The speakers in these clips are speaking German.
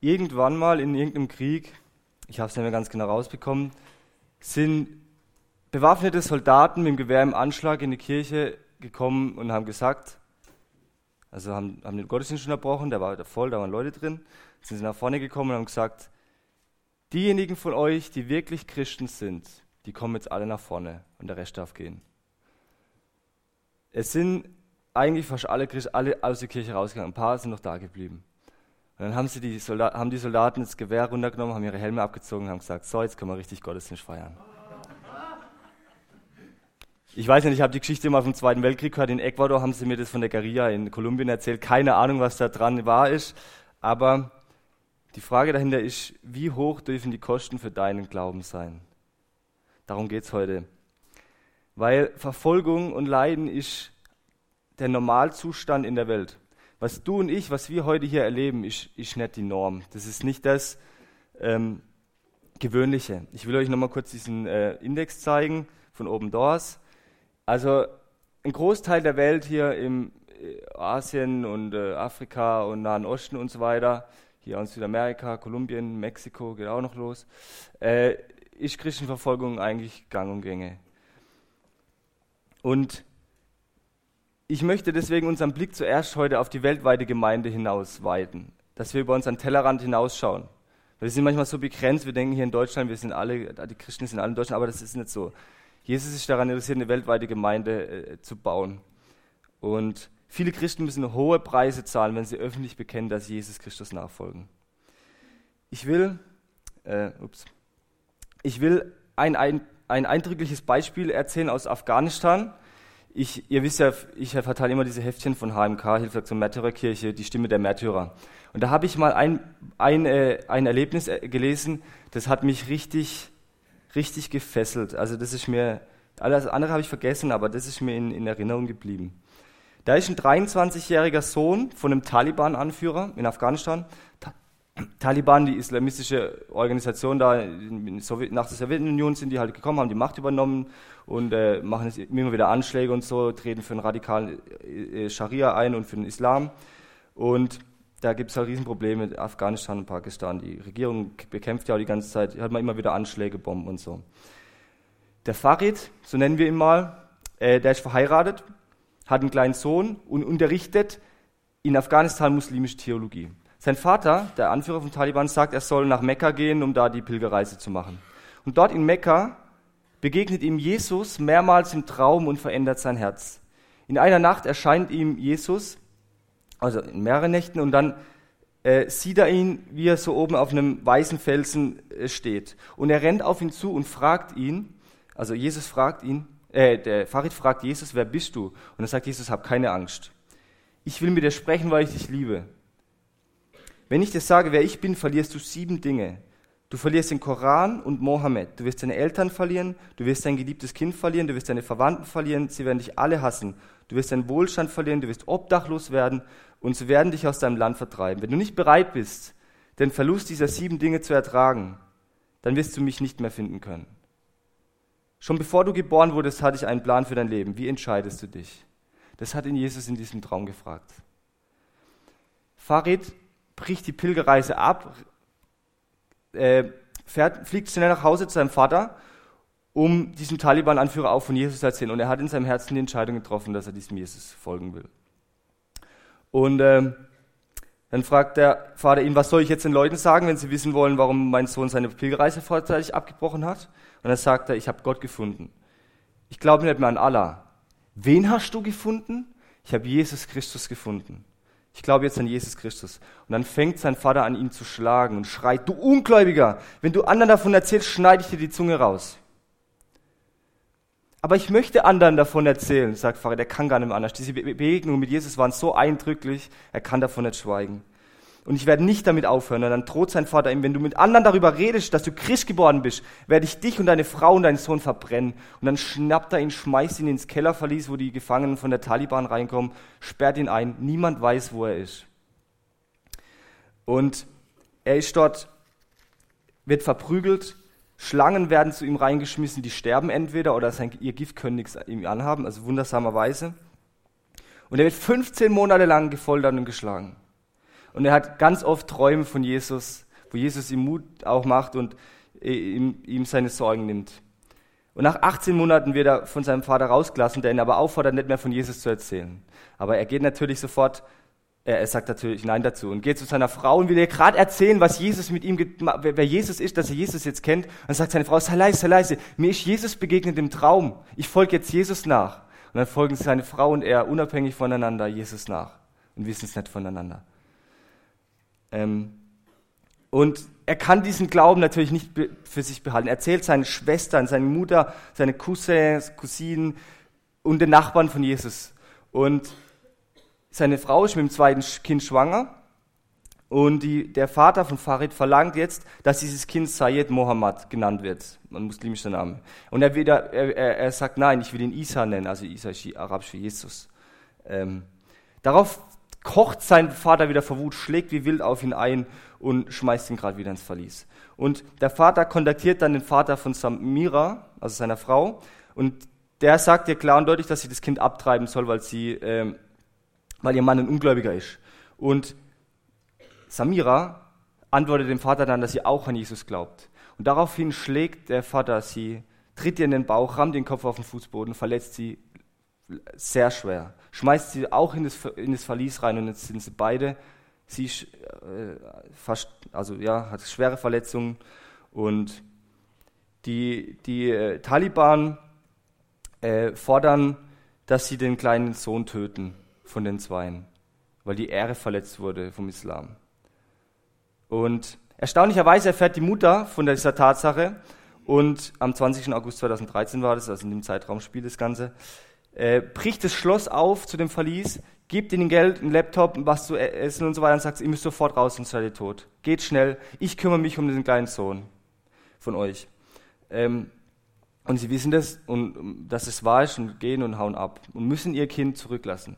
irgendwann mal in irgendeinem Krieg, ich habe es nicht mehr ganz genau rausbekommen, sind bewaffnete Soldaten mit dem Gewehr im Anschlag in die Kirche gekommen und haben gesagt, also haben, haben den Gottesdienst schon erbrochen, der war voll, da waren Leute drin, sind sie nach vorne gekommen und haben gesagt, diejenigen von euch, die wirklich Christen sind, die kommen jetzt alle nach vorne und der Rest darf gehen. Es sind eigentlich fast alle alle aus der Kirche rausgegangen, ein paar sind noch da geblieben. Und dann haben, sie die Soldaten, haben die Soldaten das Gewehr runtergenommen, haben ihre Helme abgezogen und haben gesagt, so, jetzt können wir richtig Gottesdienst feiern. Ich weiß nicht, ich habe die Geschichte mal vom Zweiten Weltkrieg gehört. In Ecuador haben sie mir das von der Guerilla in Kolumbien erzählt. Keine Ahnung, was da dran war ist. Aber die Frage dahinter ist, wie hoch dürfen die Kosten für deinen Glauben sein? Darum geht es heute. Weil Verfolgung und Leiden ist der Normalzustand in der Welt. Was du und ich, was wir heute hier erleben, ist, ist nicht die Norm. Das ist nicht das ähm, Gewöhnliche. Ich will euch nochmal kurz diesen äh, Index zeigen von Open Doors. Also ein Großteil der Welt hier im äh, Asien und äh, Afrika und Nahen Osten und so weiter, hier in Südamerika, Kolumbien, Mexiko geht auch noch los, äh, ist Christenverfolgung eigentlich gang und gänge. Und ich möchte deswegen unseren Blick zuerst heute auf die weltweite Gemeinde hinausweiten, dass wir über unseren Tellerrand hinausschauen. Wir sind manchmal so begrenzt, wir denken hier in Deutschland, wir sind alle, die Christen sind alle in Deutschland, aber das ist nicht so. Jesus ist daran interessiert, eine weltweite Gemeinde äh, zu bauen. Und viele Christen müssen hohe Preise zahlen, wenn sie öffentlich bekennen, dass sie Jesus Christus nachfolgen. Ich will, äh, ups, ich will ein, ein, ein eindrückliches Beispiel erzählen aus Afghanistan. Ich, ihr wisst ja, ich verteile immer diese Heftchen von HMK, zur Märtyrerkirche, die Stimme der Märtyrer. Und da habe ich mal ein, ein, äh, ein Erlebnis äh, gelesen, das hat mich richtig richtig gefesselt. Also das ist mir, alles andere habe ich vergessen, aber das ist mir in, in Erinnerung geblieben. Da ist ein 23-jähriger Sohn von einem Taliban-Anführer in Afghanistan. Ta Taliban, die islamistische Organisation da nach der Sowjetunion sind die halt gekommen, haben die Macht übernommen und äh, machen jetzt immer wieder Anschläge und so, treten für einen radikalen äh, Scharia ein und für den Islam. Und da gibt es halt Riesenprobleme mit Afghanistan und Pakistan. Die Regierung bekämpft ja auch die ganze Zeit, hat man immer wieder Anschläge, Bomben und so. Der Farid, so nennen wir ihn mal, äh, der ist verheiratet, hat einen kleinen Sohn und unterrichtet in Afghanistan muslimische Theologie. Sein Vater, der Anführer von Taliban, sagt, er soll nach Mekka gehen, um da die Pilgerreise zu machen. Und dort in Mekka begegnet ihm Jesus mehrmals im Traum und verändert sein Herz. In einer Nacht erscheint ihm Jesus also in mehreren Nächten, und dann äh, sieht er ihn, wie er so oben auf einem weißen Felsen äh, steht. Und er rennt auf ihn zu und fragt ihn, also Jesus fragt ihn, äh, der Farid fragt Jesus, wer bist du? Und er sagt Jesus, hab keine Angst. Ich will mit dir sprechen, weil ich dich liebe. Wenn ich dir sage, wer ich bin, verlierst du sieben Dinge. Du verlierst den Koran und Mohammed. Du wirst deine Eltern verlieren, du wirst dein geliebtes Kind verlieren, du wirst deine Verwandten verlieren, sie werden dich alle hassen. Du wirst deinen Wohlstand verlieren, du wirst obdachlos werden und sie werden dich aus deinem Land vertreiben. Wenn du nicht bereit bist, den Verlust dieser sieben Dinge zu ertragen, dann wirst du mich nicht mehr finden können. Schon bevor du geboren wurdest, hatte ich einen Plan für dein Leben. Wie entscheidest du dich? Das hat ihn Jesus in diesem Traum gefragt. Farid bricht die Pilgerreise ab, äh, fährt, fliegt schnell nach Hause zu seinem Vater, um diesem Taliban-Anführer auch von Jesus zu erzählen. Und er hat in seinem Herzen die Entscheidung getroffen, dass er diesem Jesus folgen will. Und ähm, dann fragt der Vater ihn, was soll ich jetzt den Leuten sagen, wenn sie wissen wollen, warum mein Sohn seine Pilgerreise vorzeitig abgebrochen hat? Und dann sagt er, ich habe Gott gefunden. Ich glaube nicht mehr an Allah. Wen hast du gefunden? Ich habe Jesus Christus gefunden. Ich glaube jetzt an Jesus Christus. Und dann fängt sein Vater an, ihn zu schlagen und schreit, du Ungläubiger, wenn du anderen davon erzählst, schneide ich dir die Zunge raus. Aber ich möchte anderen davon erzählen, sagt Pfarrer, der kann gar nicht mehr anders. Diese Begegnungen mit Jesus waren so eindrücklich, er kann davon nicht schweigen. Und ich werde nicht damit aufhören. Und dann droht sein Vater ihm, wenn du mit anderen darüber redest, dass du Christ geworden bist, werde ich dich und deine Frau und deinen Sohn verbrennen. Und dann schnappt er ihn, schmeißt ihn ins Kellerverlies, wo die Gefangenen von der Taliban reinkommen, sperrt ihn ein. Niemand weiß, wo er ist. Und er ist dort, wird verprügelt, Schlangen werden zu ihm reingeschmissen, die sterben entweder oder sein, ihr Gift können nichts ihm anhaben, also wundersamerweise. Und er wird 15 Monate lang gefoltert und geschlagen. Und er hat ganz oft Träume von Jesus, wo Jesus ihm Mut auch macht und äh, ihm, ihm seine Sorgen nimmt. Und nach 18 Monaten wird er von seinem Vater rausgelassen, der ihn aber auffordert, nicht mehr von Jesus zu erzählen. Aber er geht natürlich sofort, er, sagt natürlich Nein dazu und geht zu seiner Frau und will ihr gerade erzählen, was Jesus mit ihm, wer Jesus ist, dass er Jesus jetzt kennt. Und sagt seine Frau, sei leise, sei leise, mir ist Jesus begegnet im Traum. Ich folge jetzt Jesus nach. Und dann folgen seine Frau und er unabhängig voneinander Jesus nach und wissen es nicht voneinander. Ähm, und er kann diesen Glauben natürlich nicht für sich behalten. Er erzählt seinen Schwestern, seine Mutter, seine Cousins, Cousinen und den Nachbarn von Jesus. Und seine Frau ist mit dem zweiten Kind schwanger. Und die, der Vater von Farid verlangt jetzt, dass dieses Kind Sayed Mohammed genannt wird, ein muslimischer Name. Und er, wieder, er, er, sagt, nein, ich will ihn Isa nennen, also Isa ist arabisch für Jesus. Ähm, darauf kocht sein Vater wieder vor Wut, schlägt wie wild auf ihn ein und schmeißt ihn gerade wieder ins Verlies. Und der Vater kontaktiert dann den Vater von Samira, also seiner Frau, und der sagt ihr klar und deutlich, dass sie das Kind abtreiben soll, weil, sie, ähm, weil ihr Mann ein Ungläubiger ist. Und Samira antwortet dem Vater dann, dass sie auch an Jesus glaubt. Und daraufhin schlägt der Vater sie, tritt ihr in den Bauch, rammt den Kopf auf den Fußboden, verletzt sie sehr schwer. Schmeißt sie auch in das, in das Verlies rein und jetzt sind sie beide, sie äh, fast, also ja, hat schwere Verletzungen und die, die äh, Taliban äh, fordern, dass sie den kleinen Sohn töten von den Zweien, weil die Ehre verletzt wurde vom Islam. Und erstaunlicherweise erfährt die Mutter von dieser Tatsache und am 20. August 2013 war das, also in dem Zeitraum spielt das Ganze, äh, bricht das Schloss auf zu dem Verlies, gibt ihnen Geld, einen Laptop, was zu e-, essen und so weiter und sagt, ihr müsst sofort raus, sonst seid ihr tot. Geht schnell, ich kümmere mich um den kleinen Sohn von euch. Ähm, und sie wissen das und dass es wahr ist und gehen und hauen ab und müssen ihr Kind zurücklassen.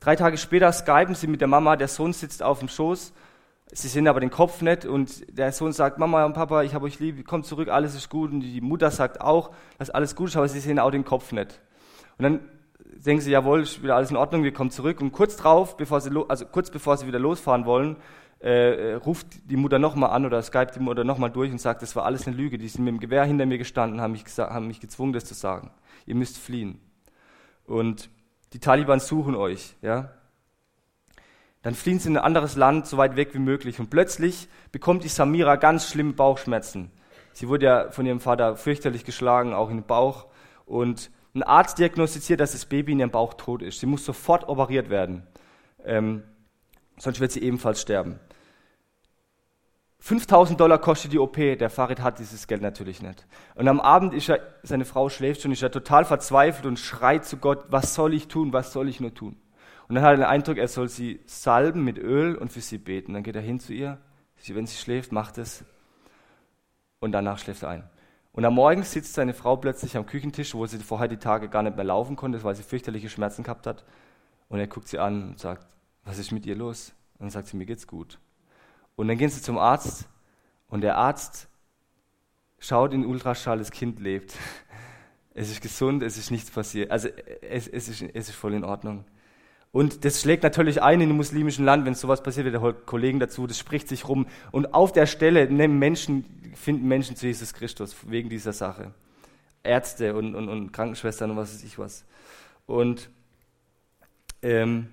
Drei Tage später skypen sie mit der Mama, der Sohn sitzt auf dem Schoß, sie sehen aber den Kopf nicht und der Sohn sagt, Mama und Papa, ich habe euch lieb, kommt zurück, alles ist gut und die Mutter sagt auch, dass alles gut ist, aber sie sehen auch den Kopf nicht. Und dann denken sie, jawohl, ist wieder alles in Ordnung, wir kommen zurück. Und kurz drauf, bevor sie, also kurz bevor sie wieder losfahren wollen, äh, ruft die Mutter nochmal an oder skypt die Mutter nochmal durch und sagt, das war alles eine Lüge. Die sind mit dem Gewehr hinter mir gestanden, haben mich, haben mich gezwungen, das zu sagen. Ihr müsst fliehen. Und die Taliban suchen euch, ja. Dann fliehen sie in ein anderes Land, so weit weg wie möglich. Und plötzlich bekommt die Samira ganz schlimme Bauchschmerzen. Sie wurde ja von ihrem Vater fürchterlich geschlagen, auch in den Bauch. Und ein Arzt diagnostiziert, dass das Baby in ihrem Bauch tot ist. Sie muss sofort operiert werden. Ähm, sonst wird sie ebenfalls sterben. 5000 Dollar kostet die OP. Der Farid hat dieses Geld natürlich nicht. Und am Abend ist er, seine Frau schläft schon, ist er total verzweifelt und schreit zu Gott, was soll ich tun, was soll ich nur tun? Und dann hat er den Eindruck, er soll sie salben mit Öl und für sie beten. Dann geht er hin zu ihr. Wenn sie schläft, macht es. Und danach schläft er ein. Und am Morgen sitzt seine Frau plötzlich am Küchentisch, wo sie vorher die Tage gar nicht mehr laufen konnte, weil sie fürchterliche Schmerzen gehabt hat. Und er guckt sie an und sagt, was ist mit ihr los? Und dann sagt sie, mir geht's gut. Und dann gehen sie zum Arzt und der Arzt schaut in Ultraschall, das Kind lebt. Es ist gesund, es ist nichts passiert. Also es, es, ist, es ist voll in Ordnung. Und das schlägt natürlich ein in dem muslimischen Land, wenn sowas passiert, wird der Kollegen dazu, das spricht sich rum. Und auf der Stelle nehmen Menschen, finden Menschen zu Jesus Christus wegen dieser Sache. Ärzte und, und, und Krankenschwestern und was weiß ich was. Und ähm,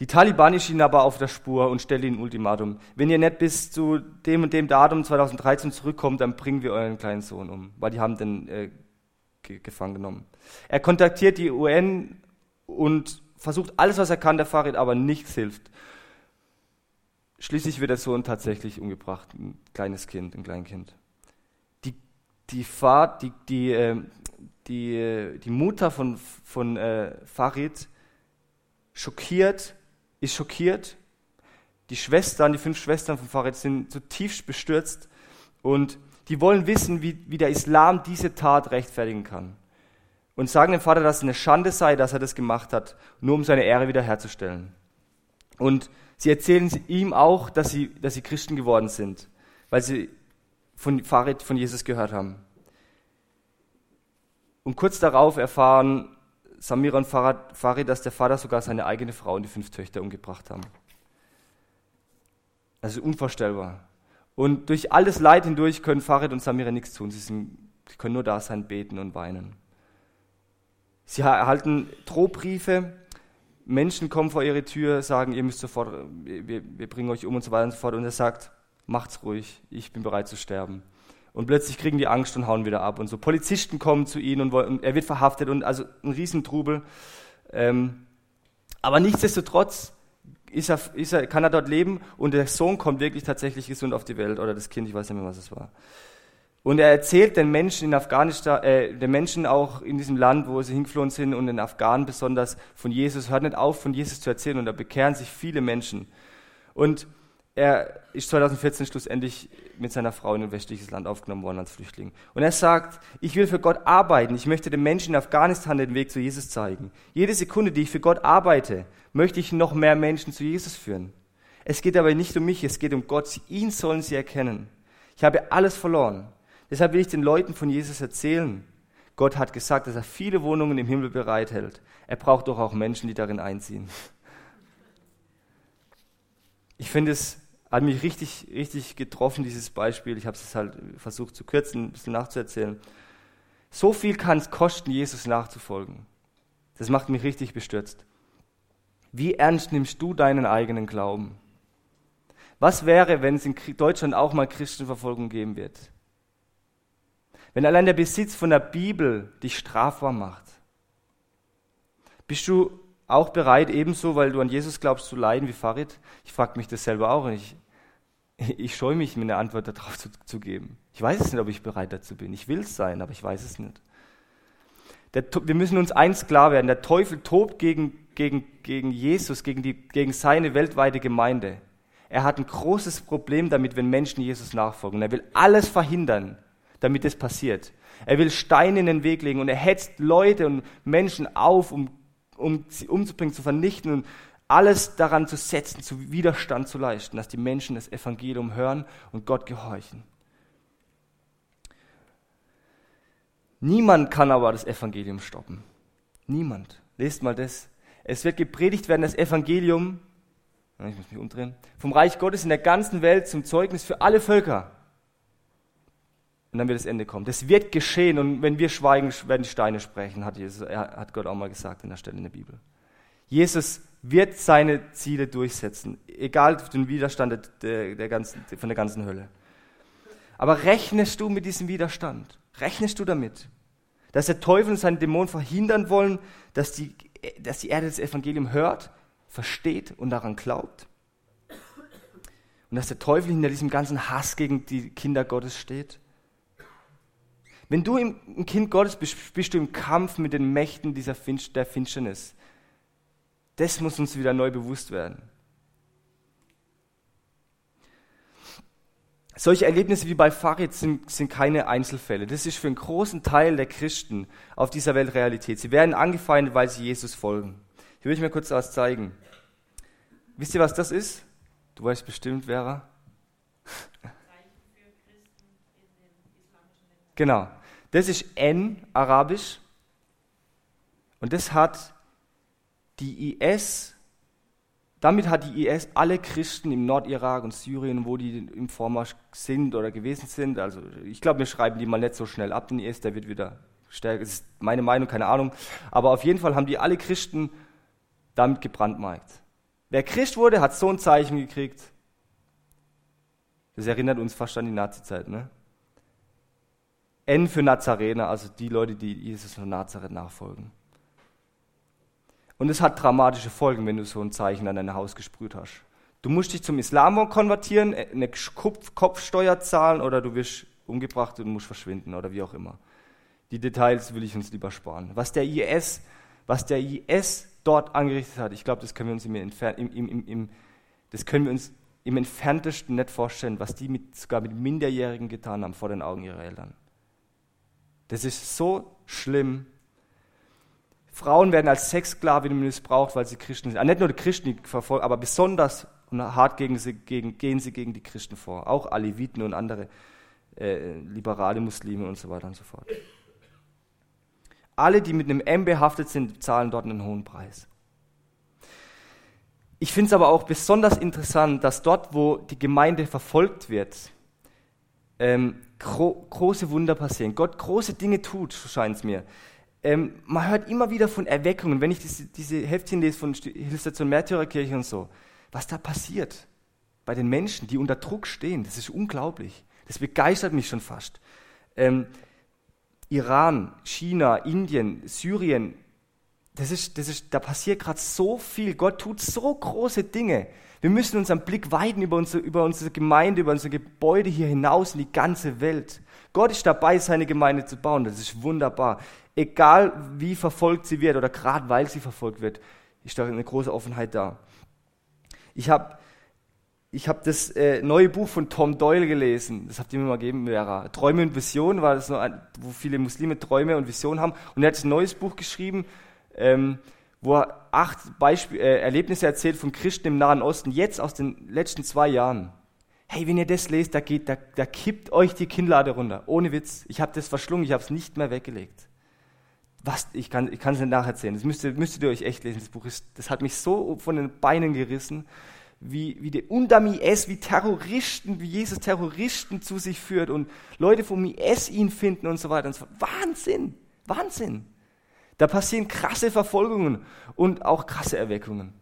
die Taliban ist ihnen aber auf der Spur und stellt ihnen ein Ultimatum. Wenn ihr nicht bis zu dem und dem Datum 2013 zurückkommt, dann bringen wir euren kleinen Sohn um, weil die haben den äh, gefangen genommen. Er kontaktiert die UN und versucht alles, was er kann, der Farid, aber nichts hilft. Schließlich wird der Sohn tatsächlich umgebracht, ein kleines Kind, ein Kleinkind. Die, die, Fahrt, die, die, äh, die, äh, die Mutter von, von äh, Farid schockiert, ist schockiert. Die Schwestern, die fünf Schwestern von Farid sind zutiefst bestürzt und die wollen wissen, wie, wie der Islam diese Tat rechtfertigen kann und sagen dem Vater, dass es eine Schande sei, dass er das gemacht hat, nur um seine Ehre wiederherzustellen. Und sie erzählen ihm auch, dass sie, dass sie Christen geworden sind, weil sie von Farid, von Jesus gehört haben. Und kurz darauf erfahren Samira und Farid, dass der Vater sogar seine eigene Frau und die fünf Töchter umgebracht haben. Also unvorstellbar. Und durch all das Leid hindurch können Farid und Samira nichts tun. Sie, sind, sie können nur da sein, beten und weinen. Sie erhalten Drohbriefe. Menschen kommen vor ihre Tür, sagen, ihr müsst sofort, wir, wir bringen euch um und so weiter und so fort. Und er sagt, macht's ruhig, ich bin bereit zu sterben. Und plötzlich kriegen die Angst und hauen wieder ab. Und so Polizisten kommen zu ihnen und, wollen, und er wird verhaftet und also ein Riesentrubel. Ähm, aber nichtsdestotrotz ist er, ist er, kann er dort leben und der Sohn kommt wirklich tatsächlich gesund auf die Welt oder das Kind, ich weiß nicht mehr, was es war. Und er erzählt den Menschen in Afghanistan, äh, den Menschen auch in diesem Land, wo sie hingeflohen sind und den Afghanen besonders von Jesus, hört nicht auf, von Jesus zu erzählen und da bekehren sich viele Menschen. Und er ist 2014 schlussendlich mit seiner Frau in ein westliches Land aufgenommen worden als Flüchtling. Und er sagt, ich will für Gott arbeiten. Ich möchte den Menschen in Afghanistan den Weg zu Jesus zeigen. Jede Sekunde, die ich für Gott arbeite, möchte ich noch mehr Menschen zu Jesus führen. Es geht aber nicht um mich, es geht um Gott. Ihn sollen sie erkennen. Ich habe alles verloren. Deshalb will ich den Leuten von Jesus erzählen. Gott hat gesagt, dass er viele Wohnungen im Himmel bereithält. Er braucht doch auch Menschen, die darin einziehen. Ich finde es hat mich richtig, richtig getroffen, dieses Beispiel. Ich habe es halt versucht zu kürzen, ein bisschen nachzuerzählen. So viel kann es kosten, Jesus nachzufolgen. Das macht mich richtig bestürzt. Wie ernst nimmst du deinen eigenen Glauben? Was wäre, wenn es in Deutschland auch mal Christenverfolgung geben wird? Wenn allein der Besitz von der Bibel dich strafbar macht? Bist du auch bereit, ebenso, weil du an Jesus glaubst, zu leiden wie Farid? Ich frage mich das selber auch und ich, ich scheue mich, mir eine Antwort darauf zu, zu, geben. Ich weiß es nicht, ob ich bereit dazu bin. Ich will es sein, aber ich weiß es nicht. Der, wir müssen uns eins klar werden, der Teufel tobt gegen, gegen, gegen Jesus, gegen, die, gegen seine weltweite Gemeinde. Er hat ein großes Problem damit, wenn Menschen Jesus nachfolgen. Er will alles verhindern, damit es passiert. Er will Steine in den Weg legen und er hetzt Leute und Menschen auf, um um sie umzubringen, zu vernichten und alles daran zu setzen, zu Widerstand zu leisten, dass die Menschen das Evangelium hören und Gott gehorchen. Niemand kann aber das Evangelium stoppen. Niemand. Lest mal das. Es wird gepredigt werden, das Evangelium, ich muss mich umdrehen, vom Reich Gottes in der ganzen Welt zum Zeugnis für alle Völker. Und dann wird das Ende kommen. Das wird geschehen und wenn wir schweigen, werden Steine sprechen, hat, Jesus, hat Gott auch mal gesagt in der Stelle in der Bibel. Jesus wird seine Ziele durchsetzen, egal den Widerstand der, der ganzen, von der ganzen Hölle. Aber rechnest du mit diesem Widerstand? Rechnest du damit? Dass der Teufel und seine Dämonen verhindern wollen, dass die, dass die Erde das Evangelium hört, versteht und daran glaubt? Und dass der Teufel hinter diesem ganzen Hass gegen die Kinder Gottes steht? Wenn du ein Kind Gottes bist, bist du im Kampf mit den Mächten dieser Finst der Finsternis. Das muss uns wieder neu bewusst werden. Solche Erlebnisse wie bei Farid sind, sind, keine Einzelfälle. Das ist für einen großen Teil der Christen auf dieser Welt Realität. Sie werden angefeindet, weil sie Jesus folgen. Ich will euch mal kurz was zeigen. Wisst ihr, was das ist? Du weißt bestimmt, Vera. Genau. Das ist N, arabisch. Und das hat die IS, damit hat die IS alle Christen im Nordirak und Syrien, wo die im Vormarsch sind oder gewesen sind, also ich glaube, wir schreiben die mal nicht so schnell ab, den IS, der wird wieder stärker, das ist meine Meinung, keine Ahnung, aber auf jeden Fall haben die alle Christen damit gebrandmarkt. Wer Christ wurde, hat so ein Zeichen gekriegt. Das erinnert uns fast an die Nazizeit, ne? N für Nazarener, also die Leute, die Jesus von Nazareth nachfolgen. Und es hat dramatische Folgen, wenn du so ein Zeichen an dein Haus gesprüht hast. Du musst dich zum Islam konvertieren, eine Kopfsteuer zahlen oder du wirst umgebracht und musst verschwinden oder wie auch immer. Die Details will ich uns lieber sparen. Was der IS, was der IS dort angerichtet hat, ich glaube, das können wir uns im, im, im, im, das können wir uns im entferntesten nicht vorstellen, was die mit, sogar mit Minderjährigen getan haben vor den Augen ihrer Eltern. Das ist so schlimm. Frauen werden als Sexsklavinnen missbraucht, weil sie Christen sind. Ah, nicht nur die Christen die verfolgen, aber besonders hart gegen sie, gegen, gehen sie gegen die Christen vor. Auch Aleviten und andere äh, liberale Muslime und so weiter und so fort. Alle, die mit einem M behaftet sind, zahlen dort einen hohen Preis. Ich finde es aber auch besonders interessant, dass dort, wo die Gemeinde verfolgt wird, ähm, gro große Wunder passieren. Gott große Dinge tut, scheint es mir. Ähm, man hört immer wieder von Erweckungen, wenn ich diese, diese Heftchen lese von Hilfstation Märtyrerkirche und so, was da passiert bei den Menschen, die unter Druck stehen, das ist unglaublich. Das begeistert mich schon fast. Ähm, Iran, China, Indien, Syrien, das ist, das ist, da passiert gerade so viel. Gott tut so große Dinge. Wir müssen unseren Blick weiten über unsere, über unsere Gemeinde, über unsere Gebäude hier hinaus in die ganze Welt. Gott ist dabei, seine Gemeinde zu bauen. Das ist wunderbar. Egal wie verfolgt sie wird oder gerade weil sie verfolgt wird, ist da eine große Offenheit da. Ich habe ich hab das äh, neue Buch von Tom Doyle gelesen. Das habt ihr mir mal gegeben, Vera. Träume und Visionen war das ein, wo viele Muslime Träume und Visionen haben. Und er hat ein neues Buch geschrieben, ähm, wo er acht Beispiel, äh, Erlebnisse erzählt von Christen im Nahen Osten, jetzt aus den letzten zwei Jahren. Hey, wenn ihr das lest, da, geht, da, da kippt euch die Kinnlade runter. Ohne Witz. Ich habe das verschlungen, ich habe es nicht mehr weggelegt. Was, ich kann ich es nicht nacherzählen. Das müsstet, müsstet ihr euch echt lesen. Das Buch ist, das hat mich so von den Beinen gerissen, wie, wie der unterm IS, wie Terroristen, wie Jesus Terroristen zu sich führt und Leute vom IS ihn finden und so weiter und so. Wahnsinn! Wahnsinn! Da passieren krasse Verfolgungen und auch krasse Erweckungen.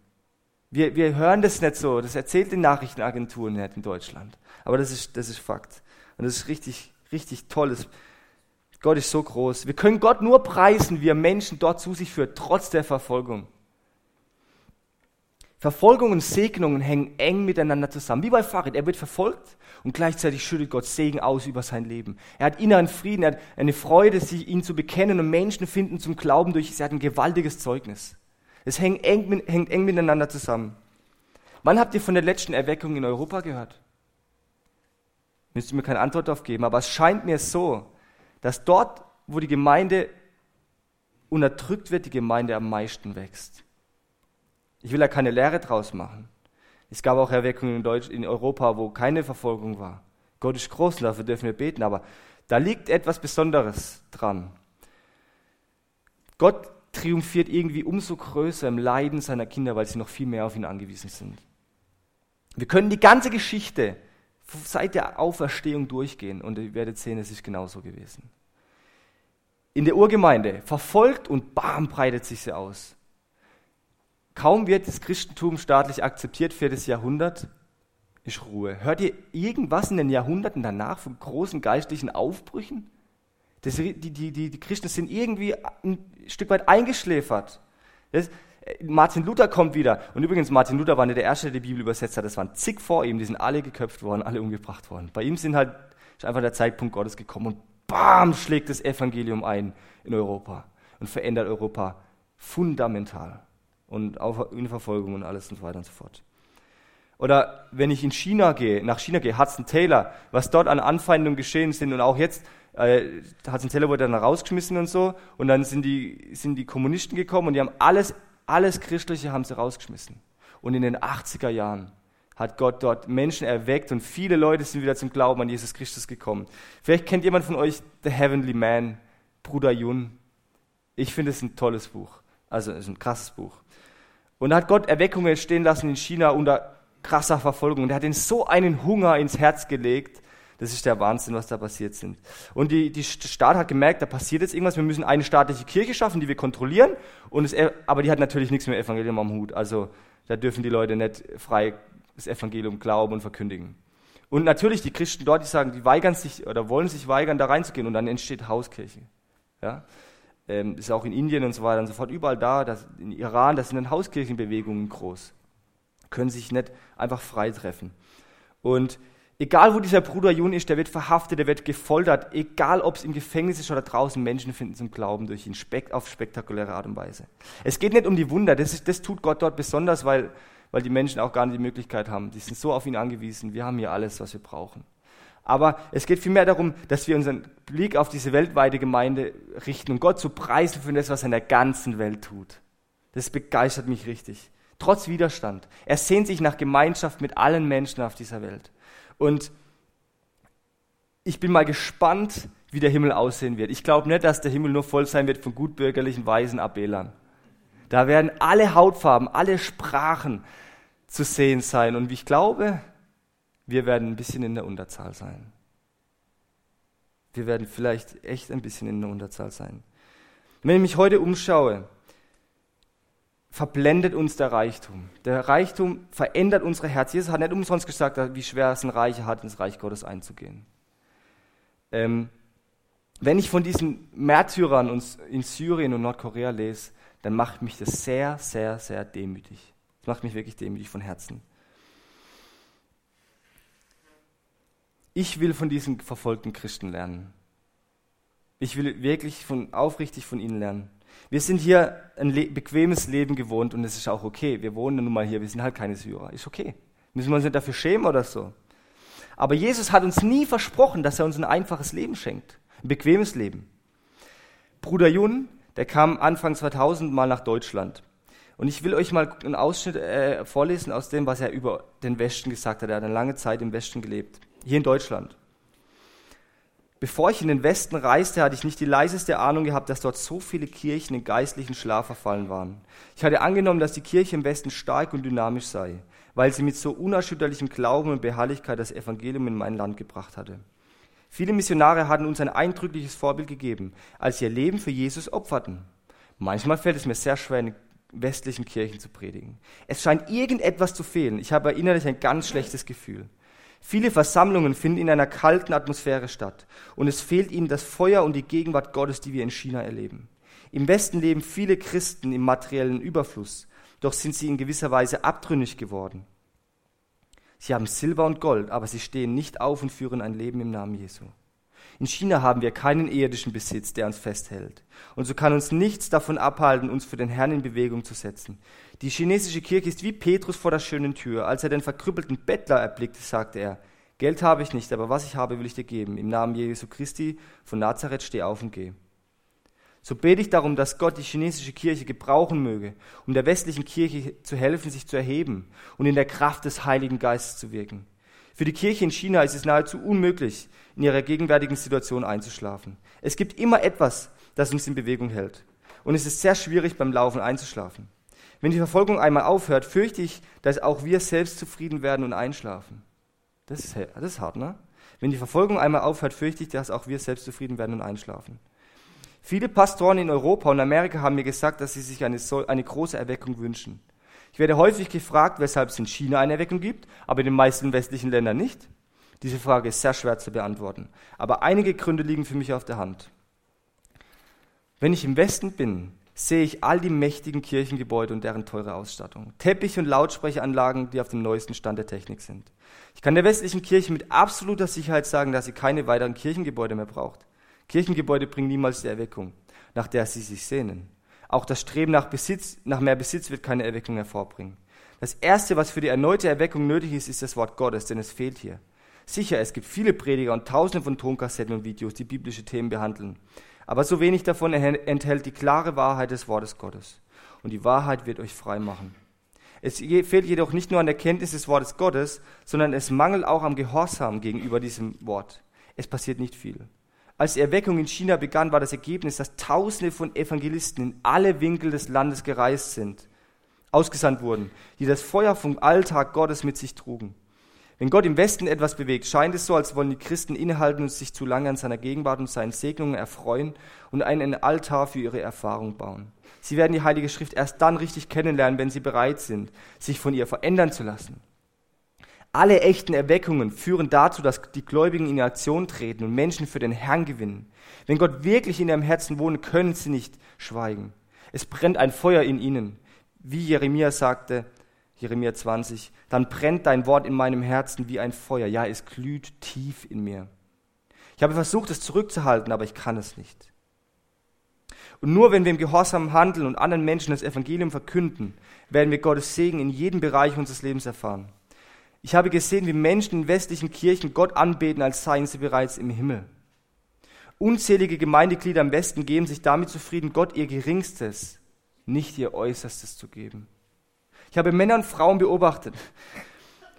Wir, wir hören das nicht so, das erzählt die Nachrichtenagenturen nicht in Deutschland. Aber das ist, das ist Fakt. Und das ist richtig, richtig toll. Gott ist so groß. Wir können Gott nur preisen, wie er Menschen dort zu sich führt, trotz der Verfolgung. Verfolgung und Segnungen hängen eng miteinander zusammen. Wie bei Farid. Er wird verfolgt und gleichzeitig schüttet Gott Segen aus über sein Leben. Er hat inneren Frieden, er hat eine Freude, sich ihn zu bekennen und Menschen finden zum Glauben durch, er hat ein gewaltiges Zeugnis. Es hängt eng, hängt eng miteinander zusammen. Wann habt ihr von der letzten Erweckung in Europa gehört? Müsst ihr mir keine Antwort darauf geben, aber es scheint mir so, dass dort, wo die Gemeinde unterdrückt wird, die Gemeinde am meisten wächst. Ich will da keine Lehre draus machen. Es gab auch Erweckungen in, Deutsch, in Europa, wo keine Verfolgung war. Gott ist groß dafür dürfen wir beten, aber da liegt etwas Besonderes dran. Gott triumphiert irgendwie umso größer im Leiden seiner Kinder, weil sie noch viel mehr auf ihn angewiesen sind. Wir können die ganze Geschichte seit der Auferstehung durchgehen und ihr werdet sehen, es ist genauso gewesen. In der Urgemeinde verfolgt und bam, breitet sich sie aus. Kaum wird das Christentum staatlich akzeptiert für das Jahrhundert, ist Ruhe. Hört ihr irgendwas in den Jahrhunderten danach von großen geistlichen Aufbrüchen? Das, die, die, die, die Christen sind irgendwie ein Stück weit eingeschläfert. Das, Martin Luther kommt wieder. Und übrigens, Martin Luther war nicht der Erste, der die Bibel übersetzt hat. Das waren zig vor ihm, die sind alle geköpft worden, alle umgebracht worden. Bei ihm sind halt, ist einfach der Zeitpunkt Gottes gekommen und bam, schlägt das Evangelium ein in Europa und verändert Europa fundamental und auch in Verfolgung und alles und so weiter und so fort. Oder wenn ich in China gehe, nach China gehe, Hudson Taylor, was dort an Anfeindungen geschehen sind und auch jetzt, äh, Hudson Taylor wurde dann rausgeschmissen und so und dann sind die, sind die Kommunisten gekommen und die haben alles, alles Christliche haben sie rausgeschmissen. Und in den 80er Jahren hat Gott dort Menschen erweckt und viele Leute sind wieder zum Glauben an Jesus Christus gekommen. Vielleicht kennt jemand von euch The Heavenly Man, Bruder Yun. Ich finde es ein tolles Buch. Also es ist ein krasses Buch. Und da hat Gott Erweckungen stehen lassen in China unter krasser Verfolgung. Und er hat ihnen so einen Hunger ins Herz gelegt. Das ist der Wahnsinn, was da passiert sind. Und die, die Staat hat gemerkt, da passiert jetzt irgendwas. Wir müssen eine staatliche Kirche schaffen, die wir kontrollieren. Und es, aber die hat natürlich nichts mehr Evangelium am Hut. Also da dürfen die Leute nicht frei das Evangelium glauben und verkündigen. Und natürlich die Christen dort, die sagen, die weigern sich oder wollen sich weigern, da reinzugehen. Und dann entsteht Hauskirche. Ja? Ähm, ist auch in Indien und so weiter und so fort, überall da, das, in Iran, das sind dann Hauskirchenbewegungen groß. Können sich nicht einfach frei treffen. Und egal wo dieser Bruder Jun ist, der wird verhaftet, der wird gefoltert, egal ob es im Gefängnis ist oder draußen, Menschen finden zum Glauben durch ihn spek auf spektakuläre Art und Weise. Es geht nicht um die Wunder, das, ist, das tut Gott dort besonders, weil, weil die Menschen auch gar nicht die Möglichkeit haben. Die sind so auf ihn angewiesen, wir haben hier alles, was wir brauchen. Aber es geht vielmehr darum, dass wir unseren Blick auf diese weltweite Gemeinde richten und Gott zu preisen für das, was er in der ganzen Welt tut. Das begeistert mich richtig. Trotz Widerstand. Er sehnt sich nach Gemeinschaft mit allen Menschen auf dieser Welt. Und ich bin mal gespannt, wie der Himmel aussehen wird. Ich glaube nicht, dass der Himmel nur voll sein wird von gutbürgerlichen, weisen Abelern. Da werden alle Hautfarben, alle Sprachen, zu sehen sein. Und ich glaube, wir werden ein bisschen in der Unterzahl sein. Wir werden vielleicht echt ein bisschen in der Unterzahl sein. Wenn ich mich heute umschaue, verblendet uns der Reichtum. Der Reichtum verändert unsere Herzen. Jesus hat nicht umsonst gesagt, wie schwer es ein Reicher hat, ins Reich Gottes einzugehen. Ähm, wenn ich von diesen Märtyrern in Syrien und Nordkorea lese, dann macht mich das sehr, sehr, sehr demütig. Das macht mich wirklich demütig von Herzen. Ich will von diesen verfolgten Christen lernen. Ich will wirklich von, aufrichtig von ihnen lernen. Wir sind hier ein le bequemes Leben gewohnt und es ist auch okay. Wir wohnen nun mal hier, wir sind halt keine Syrer. Ist okay. Müssen wir uns nicht dafür schämen oder so. Aber Jesus hat uns nie versprochen, dass er uns ein einfaches Leben schenkt. Ein bequemes Leben. Bruder Jun, der kam Anfang 2000 mal nach Deutschland. Und ich will euch mal einen Ausschnitt äh, vorlesen aus dem, was er über den Westen gesagt hat. Er hat eine lange Zeit im Westen gelebt, hier in Deutschland. Bevor ich in den Westen reiste, hatte ich nicht die leiseste Ahnung gehabt, dass dort so viele Kirchen in geistlichen Schlaf verfallen waren. Ich hatte angenommen, dass die Kirche im Westen stark und dynamisch sei, weil sie mit so unerschütterlichem Glauben und Beharrlichkeit das Evangelium in mein Land gebracht hatte. Viele Missionare hatten uns ein eindrückliches Vorbild gegeben, als sie ihr Leben für Jesus opferten. Manchmal fällt es mir sehr schwer, in westlichen Kirchen zu predigen. Es scheint irgendetwas zu fehlen. Ich habe innerlich ein ganz schlechtes Gefühl. Viele Versammlungen finden in einer kalten Atmosphäre statt und es fehlt ihnen das Feuer und die Gegenwart Gottes, die wir in China erleben. Im Westen leben viele Christen im materiellen Überfluss, doch sind sie in gewisser Weise abtrünnig geworden. Sie haben Silber und Gold, aber sie stehen nicht auf und führen ein Leben im Namen Jesu. In China haben wir keinen irdischen Besitz, der uns festhält. Und so kann uns nichts davon abhalten, uns für den Herrn in Bewegung zu setzen. Die chinesische Kirche ist wie Petrus vor der schönen Tür. Als er den verkrüppelten Bettler erblickte, sagte er, Geld habe ich nicht, aber was ich habe, will ich dir geben. Im Namen Jesu Christi von Nazareth steh auf und geh. So bete ich darum, dass Gott die chinesische Kirche gebrauchen möge, um der westlichen Kirche zu helfen, sich zu erheben und in der Kraft des Heiligen Geistes zu wirken. Für die Kirche in China ist es nahezu unmöglich, in ihrer gegenwärtigen Situation einzuschlafen. Es gibt immer etwas, das uns in Bewegung hält. Und es ist sehr schwierig, beim Laufen einzuschlafen. Wenn die Verfolgung einmal aufhört, fürchte ich, dass auch wir selbst zufrieden werden und einschlafen. Das ist, das ist hart, ne? Wenn die Verfolgung einmal aufhört, fürchte ich, dass auch wir selbst zufrieden werden und einschlafen. Viele Pastoren in Europa und Amerika haben mir gesagt, dass sie sich eine, eine große Erweckung wünschen. Ich werde häufig gefragt, weshalb es in China eine Erweckung gibt, aber in den meisten westlichen Ländern nicht. Diese Frage ist sehr schwer zu beantworten. Aber einige Gründe liegen für mich auf der Hand. Wenn ich im Westen bin, sehe ich all die mächtigen Kirchengebäude und deren teure Ausstattung. Teppich- und Lautsprecheranlagen, die auf dem neuesten Stand der Technik sind. Ich kann der westlichen Kirche mit absoluter Sicherheit sagen, dass sie keine weiteren Kirchengebäude mehr braucht. Kirchengebäude bringen niemals die Erweckung, nach der sie sich sehnen. Auch das Streben nach, Besitz, nach mehr Besitz wird keine Erweckung hervorbringen. Das Erste, was für die erneute Erweckung nötig ist, ist das Wort Gottes, denn es fehlt hier. Sicher, es gibt viele Prediger und tausende von Tonkassetten und Videos, die biblische Themen behandeln. Aber so wenig davon enthält die klare Wahrheit des Wortes Gottes. Und die Wahrheit wird euch frei machen. Es fehlt jedoch nicht nur an der Kenntnis des Wortes Gottes, sondern es mangelt auch am Gehorsam gegenüber diesem Wort. Es passiert nicht viel. Als die Erweckung in China begann, war das Ergebnis, dass Tausende von Evangelisten in alle Winkel des Landes gereist sind, ausgesandt wurden, die das Feuer vom Alltag Gottes mit sich trugen. Wenn Gott im Westen etwas bewegt, scheint es so, als wollen die Christen innehalten und sich zu lange an seiner Gegenwart und seinen Segnungen erfreuen und einen Altar für ihre Erfahrung bauen. Sie werden die Heilige Schrift erst dann richtig kennenlernen, wenn sie bereit sind, sich von ihr verändern zu lassen. Alle echten Erweckungen führen dazu, dass die Gläubigen in Aktion treten und Menschen für den Herrn gewinnen. Wenn Gott wirklich in ihrem Herzen wohnt, können sie nicht schweigen. Es brennt ein Feuer in ihnen. Wie Jeremia sagte, Jeremia 20, dann brennt dein Wort in meinem Herzen wie ein Feuer. Ja, es glüht tief in mir. Ich habe versucht, es zurückzuhalten, aber ich kann es nicht. Und nur wenn wir im Gehorsam handeln und anderen Menschen das Evangelium verkünden, werden wir Gottes Segen in jedem Bereich unseres Lebens erfahren. Ich habe gesehen, wie Menschen in westlichen Kirchen Gott anbeten, als seien sie bereits im Himmel. Unzählige Gemeindeglieder im Westen geben sich damit zufrieden, Gott ihr Geringstes, nicht ihr Äußerstes zu geben. Ich habe Männer und Frauen beobachtet,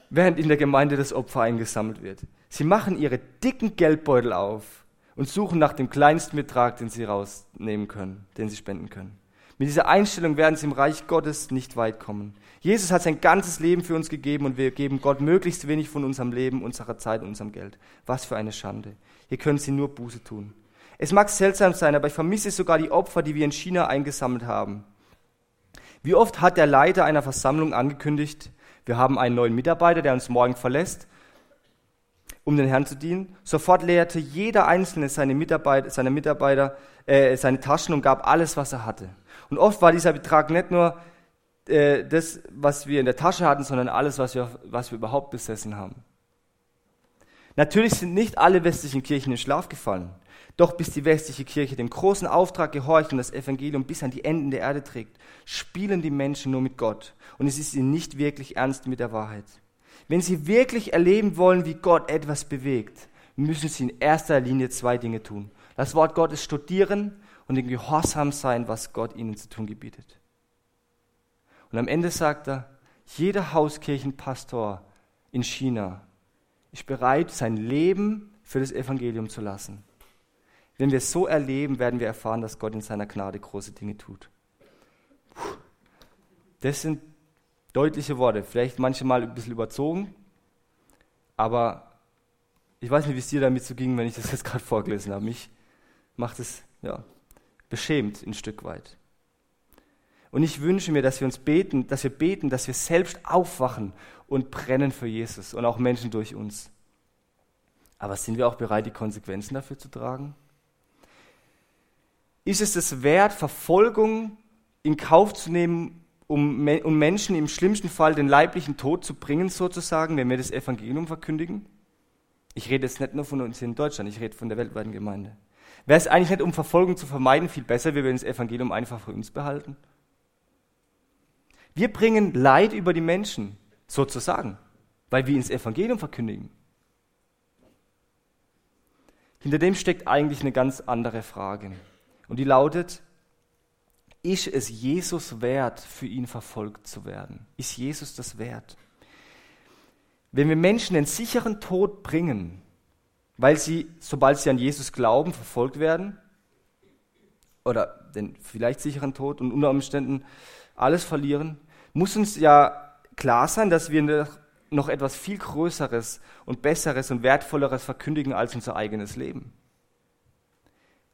während in der Gemeinde das Opfer eingesammelt wird. Sie machen ihre dicken Geldbeutel auf und suchen nach dem kleinsten Betrag, den sie rausnehmen können, den sie spenden können. Mit dieser Einstellung werden sie im Reich Gottes nicht weit kommen. Jesus hat sein ganzes Leben für uns gegeben und wir geben Gott möglichst wenig von unserem Leben, unserer Zeit und unserem Geld. Was für eine Schande. Hier können sie nur Buße tun. Es mag seltsam sein, aber ich vermisse sogar die Opfer, die wir in China eingesammelt haben. Wie oft hat der Leiter einer Versammlung angekündigt, wir haben einen neuen Mitarbeiter, der uns morgen verlässt, um den Herrn zu dienen. Sofort leerte jeder Einzelne seine Mitarbeiter, seine, Mitarbeiter äh, seine Taschen und gab alles, was er hatte. Und oft war dieser Betrag nicht nur äh, das, was wir in der Tasche hatten, sondern alles, was wir, was wir überhaupt besessen haben. Natürlich sind nicht alle westlichen Kirchen in Schlaf gefallen. Doch bis die westliche Kirche dem großen Auftrag gehorcht und das Evangelium bis an die Enden der Erde trägt, spielen die Menschen nur mit Gott. Und es ist ihnen nicht wirklich ernst mit der Wahrheit. Wenn sie wirklich erleben wollen, wie Gott etwas bewegt, müssen sie in erster Linie zwei Dinge tun. Das Wort Gottes studieren und in Gehorsam sein, was Gott ihnen zu tun gebietet. Und am Ende sagt er, jeder Hauskirchenpastor in China ist bereit, sein Leben für das Evangelium zu lassen. Wenn wir es so erleben, werden wir erfahren, dass Gott in seiner Gnade große Dinge tut. Das sind deutliche Worte, vielleicht manchmal ein bisschen überzogen, aber ich weiß nicht, wie es dir damit so ging, wenn ich das jetzt gerade vorgelesen habe. Mich macht es ja, beschämt ein Stück weit. Und ich wünsche mir, dass wir uns beten, dass wir beten, dass wir selbst aufwachen und brennen für Jesus und auch Menschen durch uns. Aber sind wir auch bereit, die Konsequenzen dafür zu tragen? Ist es es wert, Verfolgung in Kauf zu nehmen, um, um Menschen im schlimmsten Fall den leiblichen Tod zu bringen, sozusagen, wenn wir das Evangelium verkündigen? Ich rede jetzt nicht nur von uns hier in Deutschland, ich rede von der weltweiten Gemeinde. Wäre es eigentlich nicht, um Verfolgung zu vermeiden, viel besser, wenn wir das Evangelium einfach für uns behalten? Wir bringen Leid über die Menschen, sozusagen, weil wir ins Evangelium verkündigen. Hinter dem steckt eigentlich eine ganz andere Frage. Und die lautet, ist es Jesus wert, für ihn verfolgt zu werden? Ist Jesus das wert? Wenn wir Menschen den sicheren Tod bringen, weil sie, sobald sie an Jesus glauben, verfolgt werden, oder den vielleicht sicheren Tod und unter Umständen alles verlieren, muss uns ja klar sein, dass wir noch etwas viel Größeres und Besseres und Wertvolleres verkündigen als unser eigenes Leben.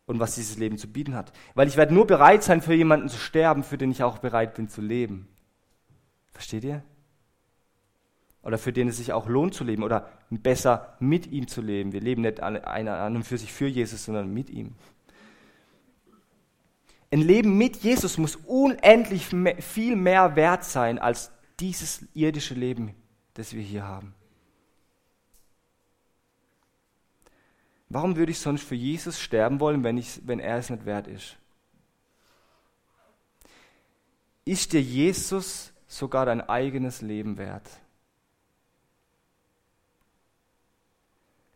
Und was dieses Leben zu bieten hat. Weil ich werde nur bereit sein, für jemanden zu sterben, für den ich auch bereit bin zu leben. Versteht ihr? Oder für den es sich auch lohnt zu leben oder besser mit ihm zu leben. Wir leben nicht einer an und für sich für Jesus, sondern mit ihm. Ein Leben mit Jesus muss unendlich viel mehr wert sein als dieses irdische Leben, das wir hier haben. Warum würde ich sonst für Jesus sterben wollen, wenn, ich, wenn er es nicht wert ist? Ist dir Jesus sogar dein eigenes Leben wert?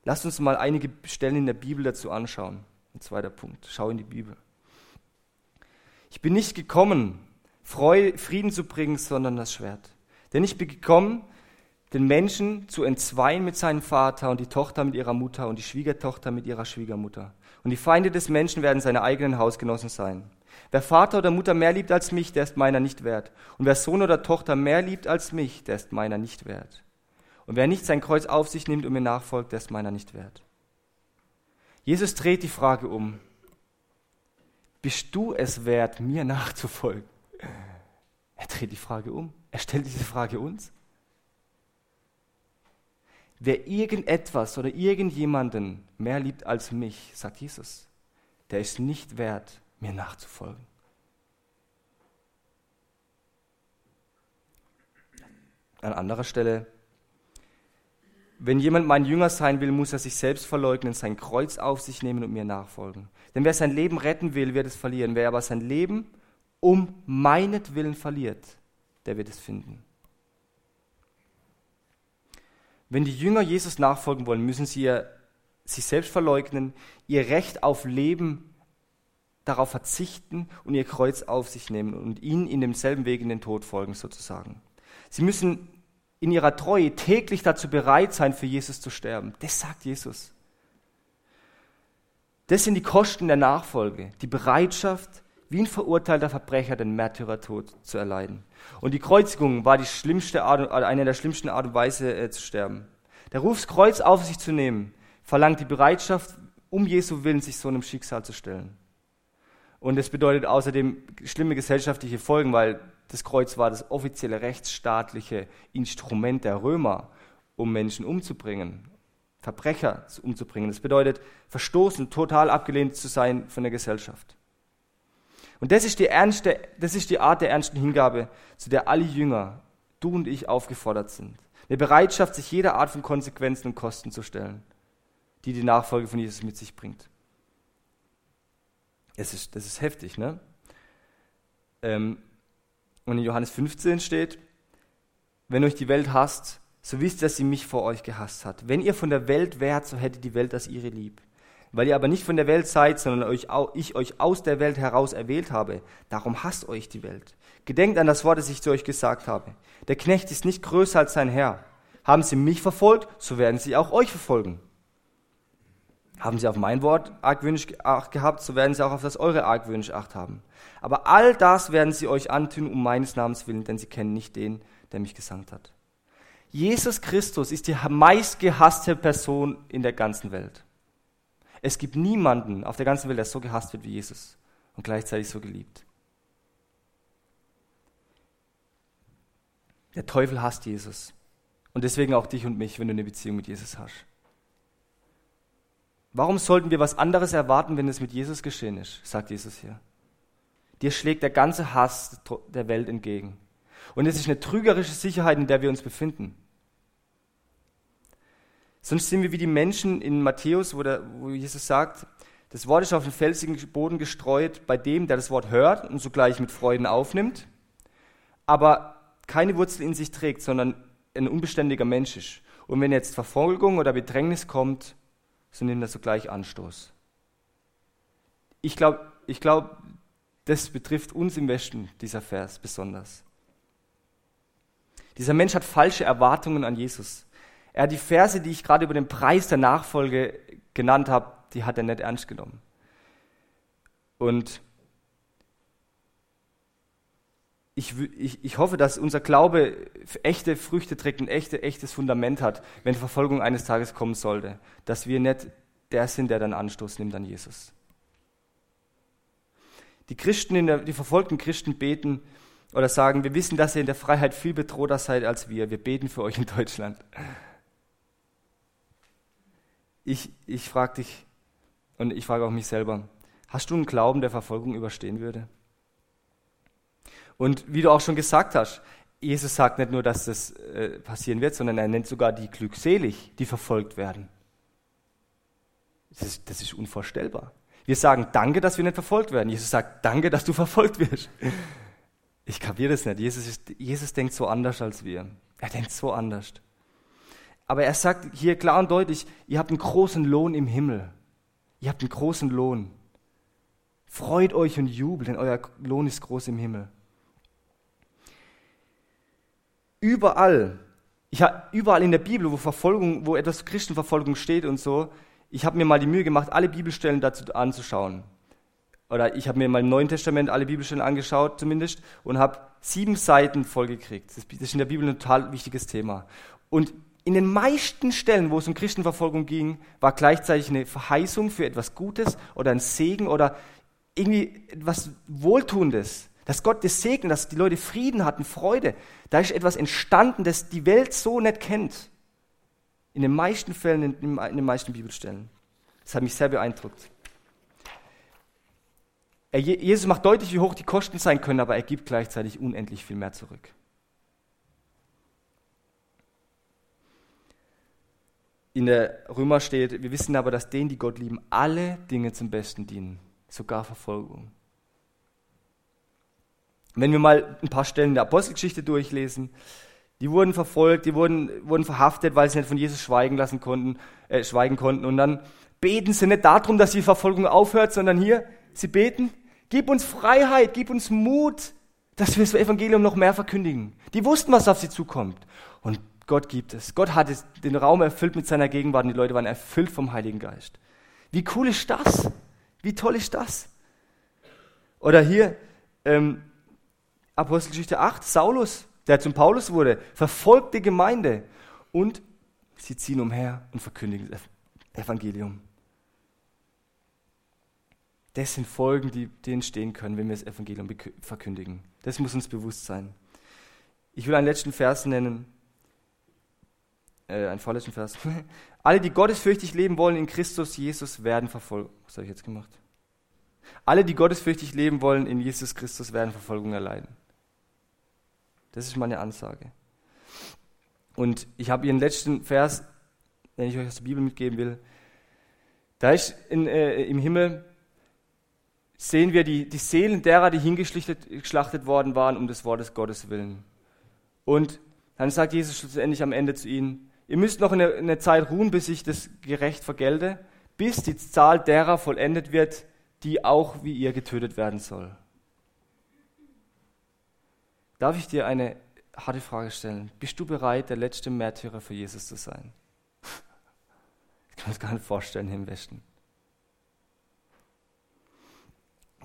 Lasst uns mal einige Stellen in der Bibel dazu anschauen. Ein zweiter Punkt. Schau in die Bibel. Ich bin nicht gekommen, Frieden zu bringen, sondern das Schwert. Denn ich bin gekommen, den Menschen zu entzweien mit seinem Vater und die Tochter mit ihrer Mutter und die Schwiegertochter mit ihrer Schwiegermutter. Und die Feinde des Menschen werden seine eigenen Hausgenossen sein. Wer Vater oder Mutter mehr liebt als mich, der ist meiner nicht wert. Und wer Sohn oder Tochter mehr liebt als mich, der ist meiner nicht wert. Und wer nicht sein Kreuz auf sich nimmt und mir nachfolgt, der ist meiner nicht wert. Jesus dreht die Frage um. Bist du es wert, mir nachzufolgen? Er dreht die Frage um. Er stellt diese Frage uns. Wer irgendetwas oder irgendjemanden mehr liebt als mich, sagt Jesus, der ist nicht wert, mir nachzufolgen. An anderer Stelle wenn jemand mein Jünger sein will, muss er sich selbst verleugnen, sein Kreuz auf sich nehmen und mir nachfolgen. Denn wer sein Leben retten will, wird es verlieren. Wer aber sein Leben um meinetwillen verliert, der wird es finden. Wenn die Jünger Jesus nachfolgen wollen, müssen sie ihr, sich selbst verleugnen, ihr Recht auf Leben darauf verzichten und ihr Kreuz auf sich nehmen und ihnen in demselben Weg in den Tod folgen sozusagen. Sie müssen in ihrer Treue täglich dazu bereit sein, für Jesus zu sterben. Das sagt Jesus. Das sind die Kosten der Nachfolge, die Bereitschaft, wie ein verurteilter Verbrecher den Märtyrertod zu erleiden. Und die Kreuzigung war die schlimmste Art, eine der schlimmsten Art und Weise äh, zu sterben. Der Ruf, das Kreuz auf sich zu nehmen, verlangt die Bereitschaft, um Jesu Willen sich so einem Schicksal zu stellen. Und es bedeutet außerdem schlimme gesellschaftliche Folgen, weil das Kreuz war das offizielle rechtsstaatliche Instrument der Römer, um Menschen umzubringen, Verbrecher umzubringen. Das bedeutet, verstoßen, total abgelehnt zu sein von der Gesellschaft. Und das ist die, ernste, das ist die Art der ernsten Hingabe, zu der alle Jünger, du und ich, aufgefordert sind. Eine Bereitschaft, sich jeder Art von Konsequenzen und Kosten zu stellen, die die Nachfolge von Jesus mit sich bringt. Das ist, das ist heftig, ne? Ähm, und in Johannes 15 steht, wenn euch die Welt hasst, so wisst, dass sie mich vor euch gehasst hat. Wenn ihr von der Welt wärt, so hätte die Welt das ihre lieb. Weil ihr aber nicht von der Welt seid, sondern euch, ich euch aus der Welt heraus erwählt habe, darum hasst euch die Welt. Gedenkt an das Wort, das ich zu euch gesagt habe. Der Knecht ist nicht größer als sein Herr. Haben sie mich verfolgt, so werden sie auch euch verfolgen. Haben sie auf mein Wort argwöhnisch Acht gehabt, so werden sie auch auf das eure argwöhnisch Acht haben. Aber all das werden sie euch antun, um meines Namens willen, denn sie kennen nicht den, der mich gesandt hat. Jesus Christus ist die meistgehasste Person in der ganzen Welt. Es gibt niemanden auf der ganzen Welt, der so gehasst wird wie Jesus und gleichzeitig so geliebt. Der Teufel hasst Jesus. Und deswegen auch dich und mich, wenn du eine Beziehung mit Jesus hast. Warum sollten wir was anderes erwarten, wenn es mit Jesus geschehen ist, sagt Jesus hier. Dir schlägt der ganze Hass der Welt entgegen. Und es ist eine trügerische Sicherheit, in der wir uns befinden. Sonst sind wir wie die Menschen in Matthäus, wo, der, wo Jesus sagt, das Wort ist auf den felsigen Boden gestreut bei dem, der das Wort hört und sogleich mit Freuden aufnimmt, aber keine Wurzel in sich trägt, sondern ein unbeständiger Mensch ist. Und wenn jetzt Verfolgung oder Bedrängnis kommt, so nimmt er sogleich Anstoß. Ich glaube, ich glaub, das betrifft uns im Westen, dieser Vers besonders. Dieser Mensch hat falsche Erwartungen an Jesus. Er hat die Verse, die ich gerade über den Preis der Nachfolge genannt habe, die hat er nicht ernst genommen. Und ich, ich, ich hoffe, dass unser Glaube echte Früchte trägt, ein echte, echtes Fundament hat, wenn Verfolgung eines Tages kommen sollte. Dass wir nicht der sind, der dann Anstoß nimmt an Jesus. Die Christen, der, die verfolgten Christen beten oder sagen, wir wissen, dass ihr in der Freiheit viel bedrohter seid als wir. Wir beten für euch in Deutschland. Ich, ich frage dich und ich frage auch mich selber, hast du einen Glauben, der Verfolgung überstehen würde? Und wie du auch schon gesagt hast, Jesus sagt nicht nur, dass das äh, passieren wird, sondern er nennt sogar die glückselig, die verfolgt werden. Das ist, das ist unvorstellbar. Wir sagen Danke, dass wir nicht verfolgt werden. Jesus sagt Danke, dass du verfolgt wirst. Ich kapiere das nicht. Jesus, ist, Jesus denkt so anders als wir. Er denkt so anders. Aber er sagt hier klar und deutlich, ihr habt einen großen Lohn im Himmel. Ihr habt einen großen Lohn. Freut euch und jubelt, denn euer Lohn ist groß im Himmel. Überall, ich hab, überall in der Bibel, wo Verfolgung, wo etwas Christenverfolgung steht und so, ich habe mir mal die Mühe gemacht, alle Bibelstellen dazu anzuschauen. Oder ich habe mir mal im Neuen Testament alle Bibelstellen angeschaut, zumindest, und habe sieben Seiten vollgekriegt. Das ist in der Bibel ein total wichtiges Thema. Und in den meisten Stellen, wo es um Christenverfolgung ging, war gleichzeitig eine Verheißung für etwas Gutes oder ein Segen oder irgendwie etwas Wohltuendes dass Gott das segnet, dass die Leute Frieden hatten, Freude. Da ist etwas entstanden, das die Welt so nicht kennt. In den meisten Fällen, in, den meisten Bibelstellen. Das hat mich sehr beeindruckt. Jesus macht deutlich, wie hoch die Kosten sein können, aber er gibt gleichzeitig unendlich viel mehr zurück. In der Römer steht, wir wissen aber, dass denen, die Gott lieben, alle Dinge zum Besten dienen, sogar Verfolgung. Wenn wir mal ein paar Stellen der Apostelgeschichte durchlesen, die wurden verfolgt, die wurden, wurden verhaftet, weil sie nicht von Jesus schweigen lassen konnten, äh, schweigen konnten. Und dann beten sie nicht darum, dass die Verfolgung aufhört, sondern hier, sie beten, gib uns Freiheit, gib uns Mut, dass wir das Evangelium noch mehr verkündigen. Die wussten, was auf sie zukommt. Und Gott gibt es. Gott hat den Raum erfüllt mit seiner Gegenwart und die Leute waren erfüllt vom Heiligen Geist. Wie cool ist das? Wie toll ist das? Oder hier, ähm, Apostelgeschichte 8, Saulus, der zum Paulus wurde, verfolgt die Gemeinde und sie ziehen umher und verkündigen das Evangelium. Das sind Folgen, die, die entstehen können, wenn wir das Evangelium verkündigen. Das muss uns bewusst sein. Ich will einen letzten Vers nennen, äh, einen vorletzten Vers. Alle, die gottesfürchtig leben wollen in Christus Jesus, werden verfolgt. Was habe ich jetzt gemacht? Alle, die gottesfürchtig leben wollen in Jesus Christus, werden Verfolgung erleiden. Das ist meine Ansage. Und ich habe Ihren letzten Vers, den ich euch aus der Bibel mitgeben will. Da ist in, äh, im Himmel, sehen wir die, die Seelen derer, die hingeschlachtet worden waren, um des Wortes Gottes willen. Und dann sagt Jesus schlussendlich am Ende zu ihnen, ihr müsst noch eine, eine Zeit ruhen, bis ich das gerecht vergelde, bis die Zahl derer vollendet wird, die auch wie ihr getötet werden soll. Darf ich dir eine harte Frage stellen? Bist du bereit, der letzte Märtyrer für Jesus zu sein? Ich kann mir das gar nicht vorstellen hier im Westen.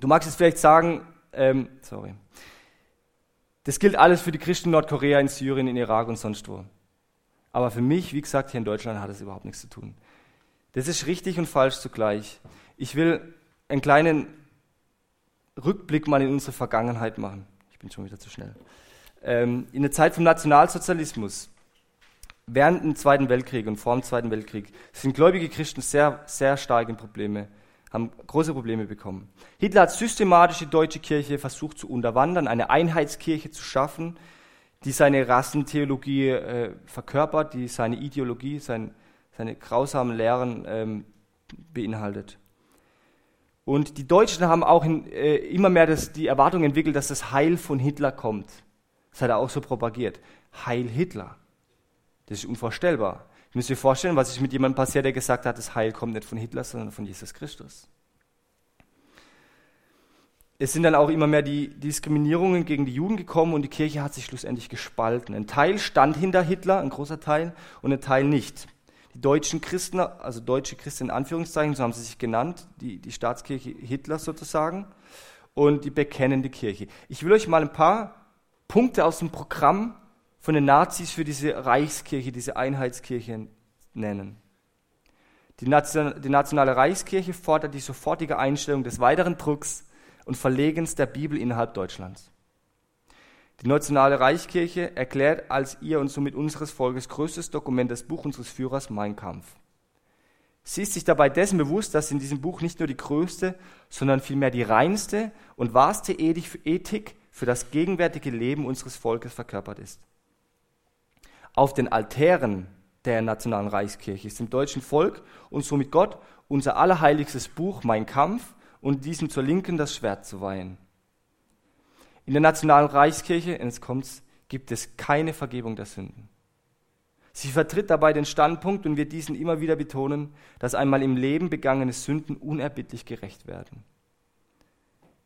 Du magst jetzt vielleicht sagen, ähm, sorry, das gilt alles für die Christen in Nordkorea, in Syrien, in Irak und sonst wo. Aber für mich, wie gesagt, hier in Deutschland hat es überhaupt nichts zu tun. Das ist richtig und falsch zugleich. Ich will einen kleinen Rückblick mal in unsere Vergangenheit machen. Ich bin schon wieder zu schnell. Ähm, in der Zeit vom Nationalsozialismus, während dem Zweiten Weltkrieg und vor dem Zweiten Weltkrieg, sind gläubige Christen sehr, sehr stark in Probleme, haben große Probleme bekommen. Hitler hat systematisch die deutsche Kirche versucht zu unterwandern, eine Einheitskirche zu schaffen, die seine Rassentheologie äh, verkörpert, die seine Ideologie, sein, seine grausamen Lehren ähm, beinhaltet. Und die Deutschen haben auch in, äh, immer mehr das, die Erwartung entwickelt, dass das Heil von Hitler kommt. Das hat er auch so propagiert. Heil Hitler. Das ist unvorstellbar. Ich muss mir vorstellen, was ist mit jemandem passiert, der gesagt hat, das Heil kommt nicht von Hitler, sondern von Jesus Christus. Es sind dann auch immer mehr die Diskriminierungen gegen die Juden gekommen und die Kirche hat sich schlussendlich gespalten. Ein Teil stand hinter Hitler, ein großer Teil, und ein Teil nicht die deutschen Christen, also deutsche Christen in Anführungszeichen, so haben sie sich genannt, die, die Staatskirche Hitlers sozusagen, und die bekennende Kirche. Ich will euch mal ein paar Punkte aus dem Programm von den Nazis für diese Reichskirche, diese Einheitskirche nennen. Die, Nation, die Nationale Reichskirche fordert die sofortige Einstellung des weiteren Drucks und Verlegens der Bibel innerhalb Deutschlands. Die Nationale Reichskirche erklärt als ihr und somit unseres Volkes größtes Dokument das Buch unseres Führers Mein Kampf. Sie ist sich dabei dessen bewusst, dass in diesem Buch nicht nur die größte, sondern vielmehr die reinste und wahrste Ethik für das gegenwärtige Leben unseres Volkes verkörpert ist. Auf den Altären der Nationalen Reichskirche ist dem deutschen Volk und somit Gott unser allerheiligstes Buch Mein Kampf und diesem zur Linken das Schwert zu weihen. In der Nationalen Reichskirche, jetzt kommt's, gibt es keine Vergebung der Sünden. Sie vertritt dabei den Standpunkt und wird diesen immer wieder betonen, dass einmal im Leben begangene Sünden unerbittlich gerecht werden.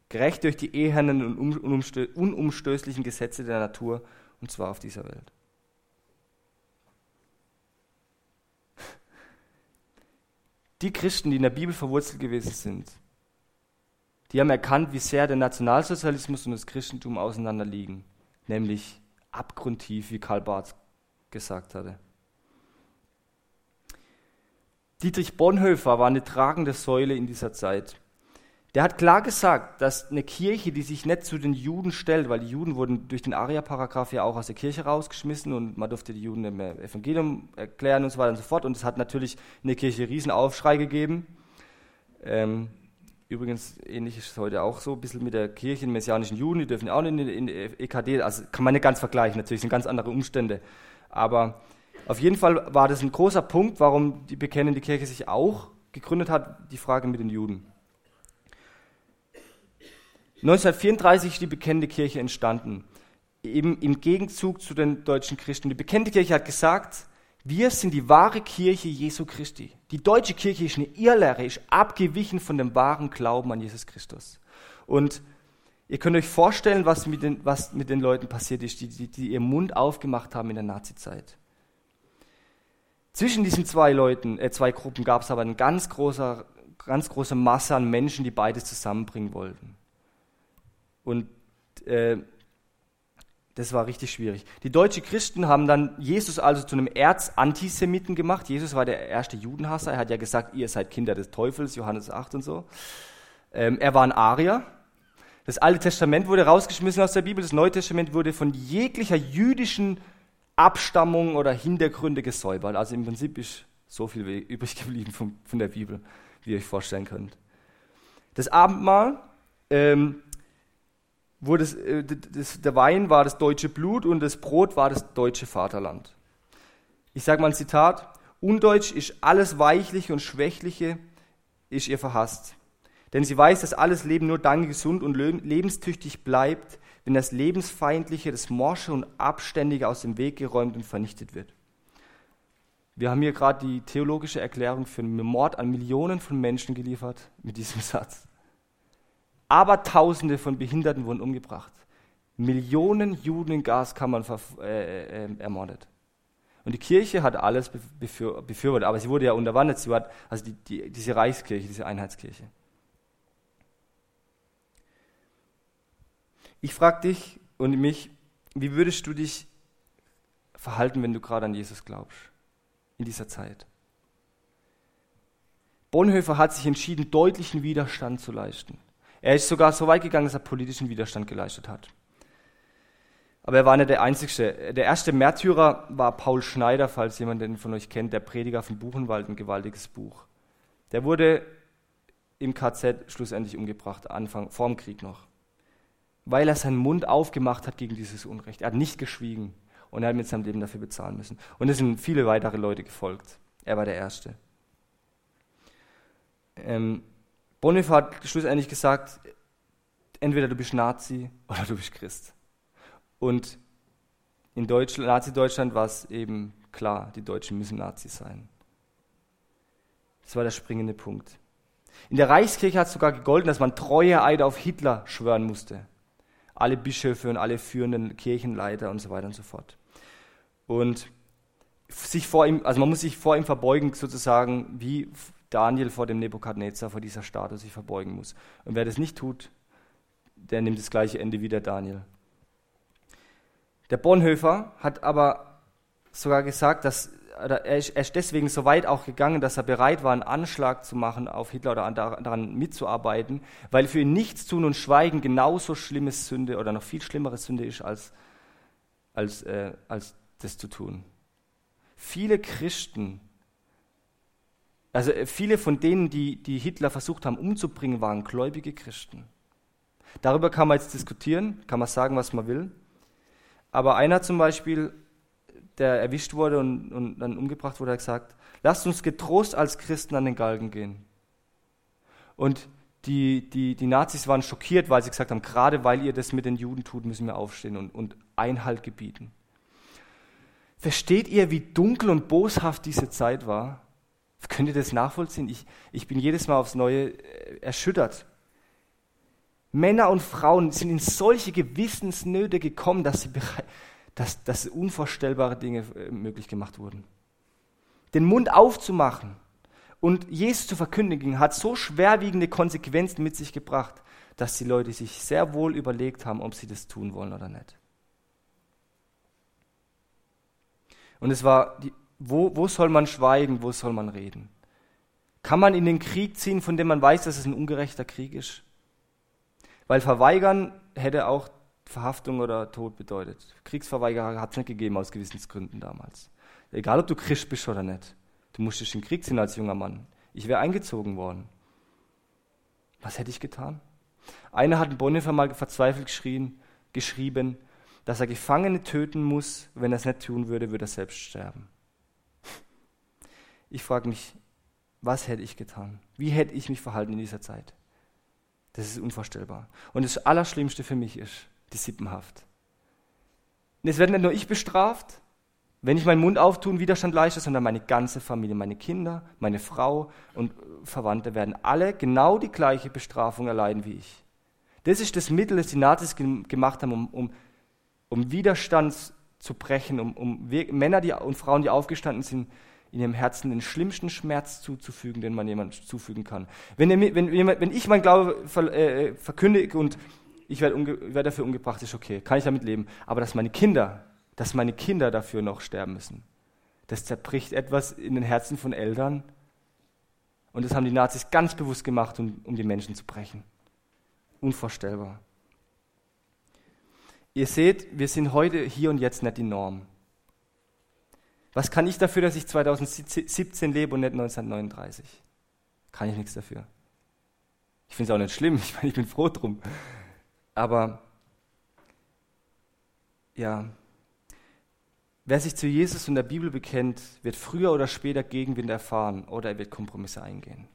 Gerecht durch die ehernen und unumstößlichen Gesetze der Natur, und zwar auf dieser Welt. Die Christen, die in der Bibel verwurzelt gewesen sind, die haben erkannt, wie sehr der Nationalsozialismus und das Christentum auseinanderliegen, nämlich abgrundtief, wie Karl Barth gesagt hatte. Dietrich Bonhoeffer war eine tragende Säule in dieser Zeit. Der hat klar gesagt, dass eine Kirche, die sich nicht zu den Juden stellt, weil die Juden wurden durch den Aria-Paragraph ja auch aus der Kirche rausgeschmissen und man durfte die Juden mehr Evangelium erklären und so weiter und so fort. Und es hat natürlich in der Kirche Riesenaufschrei gegeben. Ähm, Übrigens, ähnlich ist es heute auch so, ein bisschen mit der Kirche, den messianischen Juden, die dürfen auch nicht in die EKD, also kann man nicht ganz vergleichen, natürlich sind ganz andere Umstände. Aber auf jeden Fall war das ein großer Punkt, warum die bekennende Kirche sich auch gegründet hat, die Frage mit den Juden. 1934 ist die bekennende Kirche entstanden, eben im Gegenzug zu den deutschen Christen. Die bekennende Kirche hat gesagt, wir sind die wahre Kirche Jesu Christi. Die deutsche Kirche ist eine Irrlehre, ist abgewichen von dem wahren Glauben an Jesus Christus. Und ihr könnt euch vorstellen, was mit den, was mit den Leuten passiert ist, die, die, die ihren Mund aufgemacht haben in der Nazizeit. Zwischen diesen zwei Leuten, äh, zwei Gruppen gab es aber eine ganz große, ganz große Masse an Menschen, die beides zusammenbringen wollten. Und äh, das war richtig schwierig. Die deutschen Christen haben dann Jesus also zu einem Erzantisemiten gemacht. Jesus war der erste Judenhasser. Er hat ja gesagt, ihr seid Kinder des Teufels, Johannes 8 und so. Ähm, er war ein Arier. Das Alte Testament wurde rausgeschmissen aus der Bibel. Das Neue Testament wurde von jeglicher jüdischen Abstammung oder Hintergründe gesäubert. Also im Prinzip ist so viel übrig geblieben von, von der Bibel, wie ihr euch vorstellen könnt. Das Abendmahl ähm, wo das, äh, das, der Wein war das deutsche Blut und das Brot war das deutsche Vaterland. Ich sage mal ein Zitat, Undeutsch ist alles Weichliche und Schwächliche, ist ihr verhasst. Denn sie weiß, dass alles Leben nur dann gesund und lebenstüchtig bleibt, wenn das Lebensfeindliche, das Morsche und Abständige aus dem Weg geräumt und vernichtet wird. Wir haben hier gerade die theologische Erklärung für einen Mord an Millionen von Menschen geliefert mit diesem Satz. Aber Tausende von Behinderten wurden umgebracht. Millionen Juden in Gaskammern äh, äh, ermordet. Und die Kirche hat alles befür befürwortet, aber sie wurde ja unterwandert. Sie hat, also die, die, diese Reichskirche, diese Einheitskirche. Ich frage dich und mich, wie würdest du dich verhalten, wenn du gerade an Jesus glaubst, in dieser Zeit? Bonhoeffer hat sich entschieden, deutlichen Widerstand zu leisten. Er ist sogar so weit gegangen, dass er politischen Widerstand geleistet hat. Aber er war nicht der Einzige. Der erste Märtyrer war Paul Schneider, falls jemand den von euch kennt, der Prediger von Buchenwald, ein gewaltiges Buch. Der wurde im KZ schlussendlich umgebracht, Anfang, vor dem Krieg noch. Weil er seinen Mund aufgemacht hat gegen dieses Unrecht. Er hat nicht geschwiegen und er hat mit seinem Leben dafür bezahlen müssen. Und es sind viele weitere Leute gefolgt. Er war der Erste. Ähm, Bonhoeffer hat schlussendlich gesagt, entweder du bist Nazi oder du bist Christ. Und in Nazi-Deutschland war es eben klar, die Deutschen müssen Nazis sein. Das war der springende Punkt. In der Reichskirche hat es sogar gegolten, dass man treue Eide auf Hitler schwören musste. Alle Bischöfe und alle führenden Kirchenleiter und so weiter und so fort. Und sich vor ihm, also man muss sich vor ihm verbeugen, sozusagen, wie Daniel vor dem Nebukadnezar, vor dieser Statue sich verbeugen muss. Und wer das nicht tut, der nimmt das gleiche Ende wie der Daniel. Der Bonhoeffer hat aber sogar gesagt, dass er ist deswegen so weit auch gegangen, dass er bereit war, einen Anschlag zu machen auf Hitler oder daran mitzuarbeiten, weil für ihn nichts tun und schweigen genauso schlimme Sünde oder noch viel schlimmere Sünde ist, als, als, äh, als das zu tun. Viele Christen also äh, viele von denen, die, die Hitler versucht haben umzubringen, waren gläubige Christen. Darüber kann man jetzt diskutieren, kann man sagen, was man will. Aber einer zum Beispiel, der erwischt wurde und, und dann umgebracht wurde, hat gesagt, lasst uns getrost als Christen an den Galgen gehen. Und die, die, die Nazis waren schockiert, weil sie gesagt haben, gerade weil ihr das mit den Juden tut, müssen wir aufstehen und, und Einhalt gebieten. Versteht ihr, wie dunkel und boshaft diese Zeit war? Könnt ihr das nachvollziehen? Ich, ich bin jedes Mal aufs Neue äh, erschüttert. Männer und Frauen sind in solche Gewissensnöte gekommen, dass, sie dass, dass unvorstellbare Dinge äh, möglich gemacht wurden. Den Mund aufzumachen und Jesus zu verkündigen, hat so schwerwiegende Konsequenzen mit sich gebracht, dass die Leute sich sehr wohl überlegt haben, ob sie das tun wollen oder nicht. Und es war die wo, wo soll man schweigen, wo soll man reden? Kann man in den Krieg ziehen, von dem man weiß, dass es ein ungerechter Krieg ist? Weil verweigern hätte auch Verhaftung oder Tod bedeutet. Kriegsverweigerer hat es nicht gegeben aus Gewissensgründen damals. Egal, ob du Christ bist oder nicht. Du musstest in den Krieg ziehen als junger Mann. Ich wäre eingezogen worden. Was hätte ich getan? Einer hat in Bonhoeffer mal verzweifelt geschrien, geschrieben, dass er Gefangene töten muss. Wenn er es nicht tun würde, würde er selbst sterben. Ich frage mich, was hätte ich getan? Wie hätte ich mich verhalten in dieser Zeit? Das ist unvorstellbar. Und das Allerschlimmste für mich ist die Sippenhaft. Und es wird nicht nur ich bestraft, wenn ich meinen Mund auftue und Widerstand leiste, sondern meine ganze Familie, meine Kinder, meine Frau und Verwandte werden alle genau die gleiche Bestrafung erleiden wie ich. Das ist das Mittel, das die Nazis gemacht haben, um, um, um Widerstand zu brechen, um, um Männer die, und Frauen, die aufgestanden sind, in ihrem Herzen den schlimmsten Schmerz zuzufügen, den man jemandem zufügen kann. Wenn, wenn, wenn ich mein Glaube ver, äh, verkündige und ich werde werd dafür umgebracht, ist okay, kann ich damit leben. Aber dass meine Kinder, dass meine Kinder dafür noch sterben müssen, das zerbricht etwas in den Herzen von Eltern. Und das haben die Nazis ganz bewusst gemacht, um, um die Menschen zu brechen. Unvorstellbar. Ihr seht, wir sind heute hier und jetzt nicht die Norm. Was kann ich dafür, dass ich 2017 lebe und nicht 1939? Kann ich nichts dafür. Ich finde es auch nicht schlimm, ich, meine, ich bin froh drum. Aber ja, wer sich zu Jesus und der Bibel bekennt, wird früher oder später Gegenwind erfahren oder er wird Kompromisse eingehen.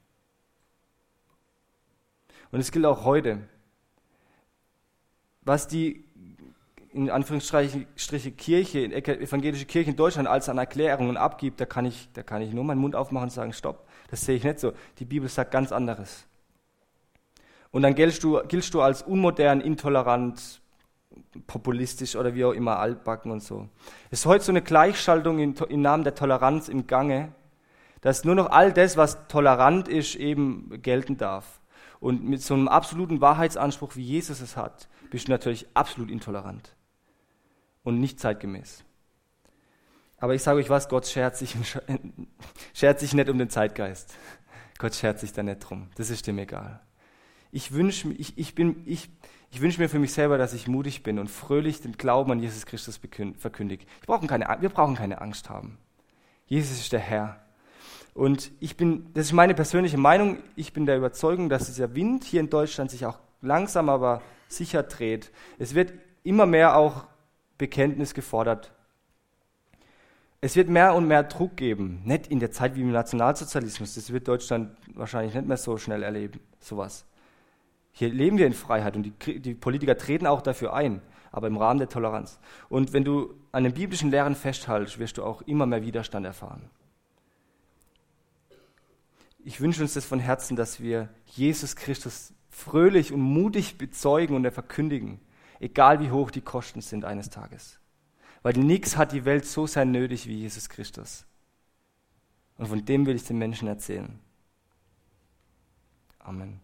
Und es gilt auch heute. Was die in Anführungsstriche Kirche, evangelische Kirche in Deutschland als an Erklärungen abgibt, da kann, ich, da kann ich nur meinen Mund aufmachen und sagen, stopp, das sehe ich nicht so. Die Bibel sagt ganz anderes. Und dann giltst du, giltst du als unmodern, intolerant, populistisch oder wie auch immer, altbacken und so. Es ist heute so eine Gleichschaltung im Namen der Toleranz im Gange, dass nur noch all das, was tolerant ist, eben gelten darf. Und mit so einem absoluten Wahrheitsanspruch, wie Jesus es hat, bist du natürlich absolut intolerant und nicht zeitgemäß. Aber ich sage euch was, Gott schert sich, schert sich nicht um den Zeitgeist. Gott schert sich da nicht drum. Das ist dem egal. Ich wünsche ich, ich ich, ich wünsch mir für mich selber, dass ich mutig bin und fröhlich den Glauben an Jesus Christus verkündige. Brauchen keine, wir brauchen keine Angst haben. Jesus ist der Herr. Und ich bin, das ist meine persönliche Meinung, ich bin der Überzeugung, dass dieser Wind hier in Deutschland sich auch langsam aber sicher dreht. Es wird immer mehr auch Bekenntnis gefordert. Es wird mehr und mehr Druck geben, nicht in der Zeit wie im Nationalsozialismus, das wird Deutschland wahrscheinlich nicht mehr so schnell erleben, sowas. Hier leben wir in Freiheit und die, die Politiker treten auch dafür ein, aber im Rahmen der Toleranz. Und wenn du an den biblischen Lehren festhaltest, wirst du auch immer mehr Widerstand erfahren. Ich wünsche uns das von Herzen, dass wir Jesus Christus fröhlich und mutig bezeugen und verkündigen egal wie hoch die Kosten sind eines Tages. Weil nichts hat die Welt so sehr nötig wie Jesus Christus. Und von dem will ich den Menschen erzählen. Amen.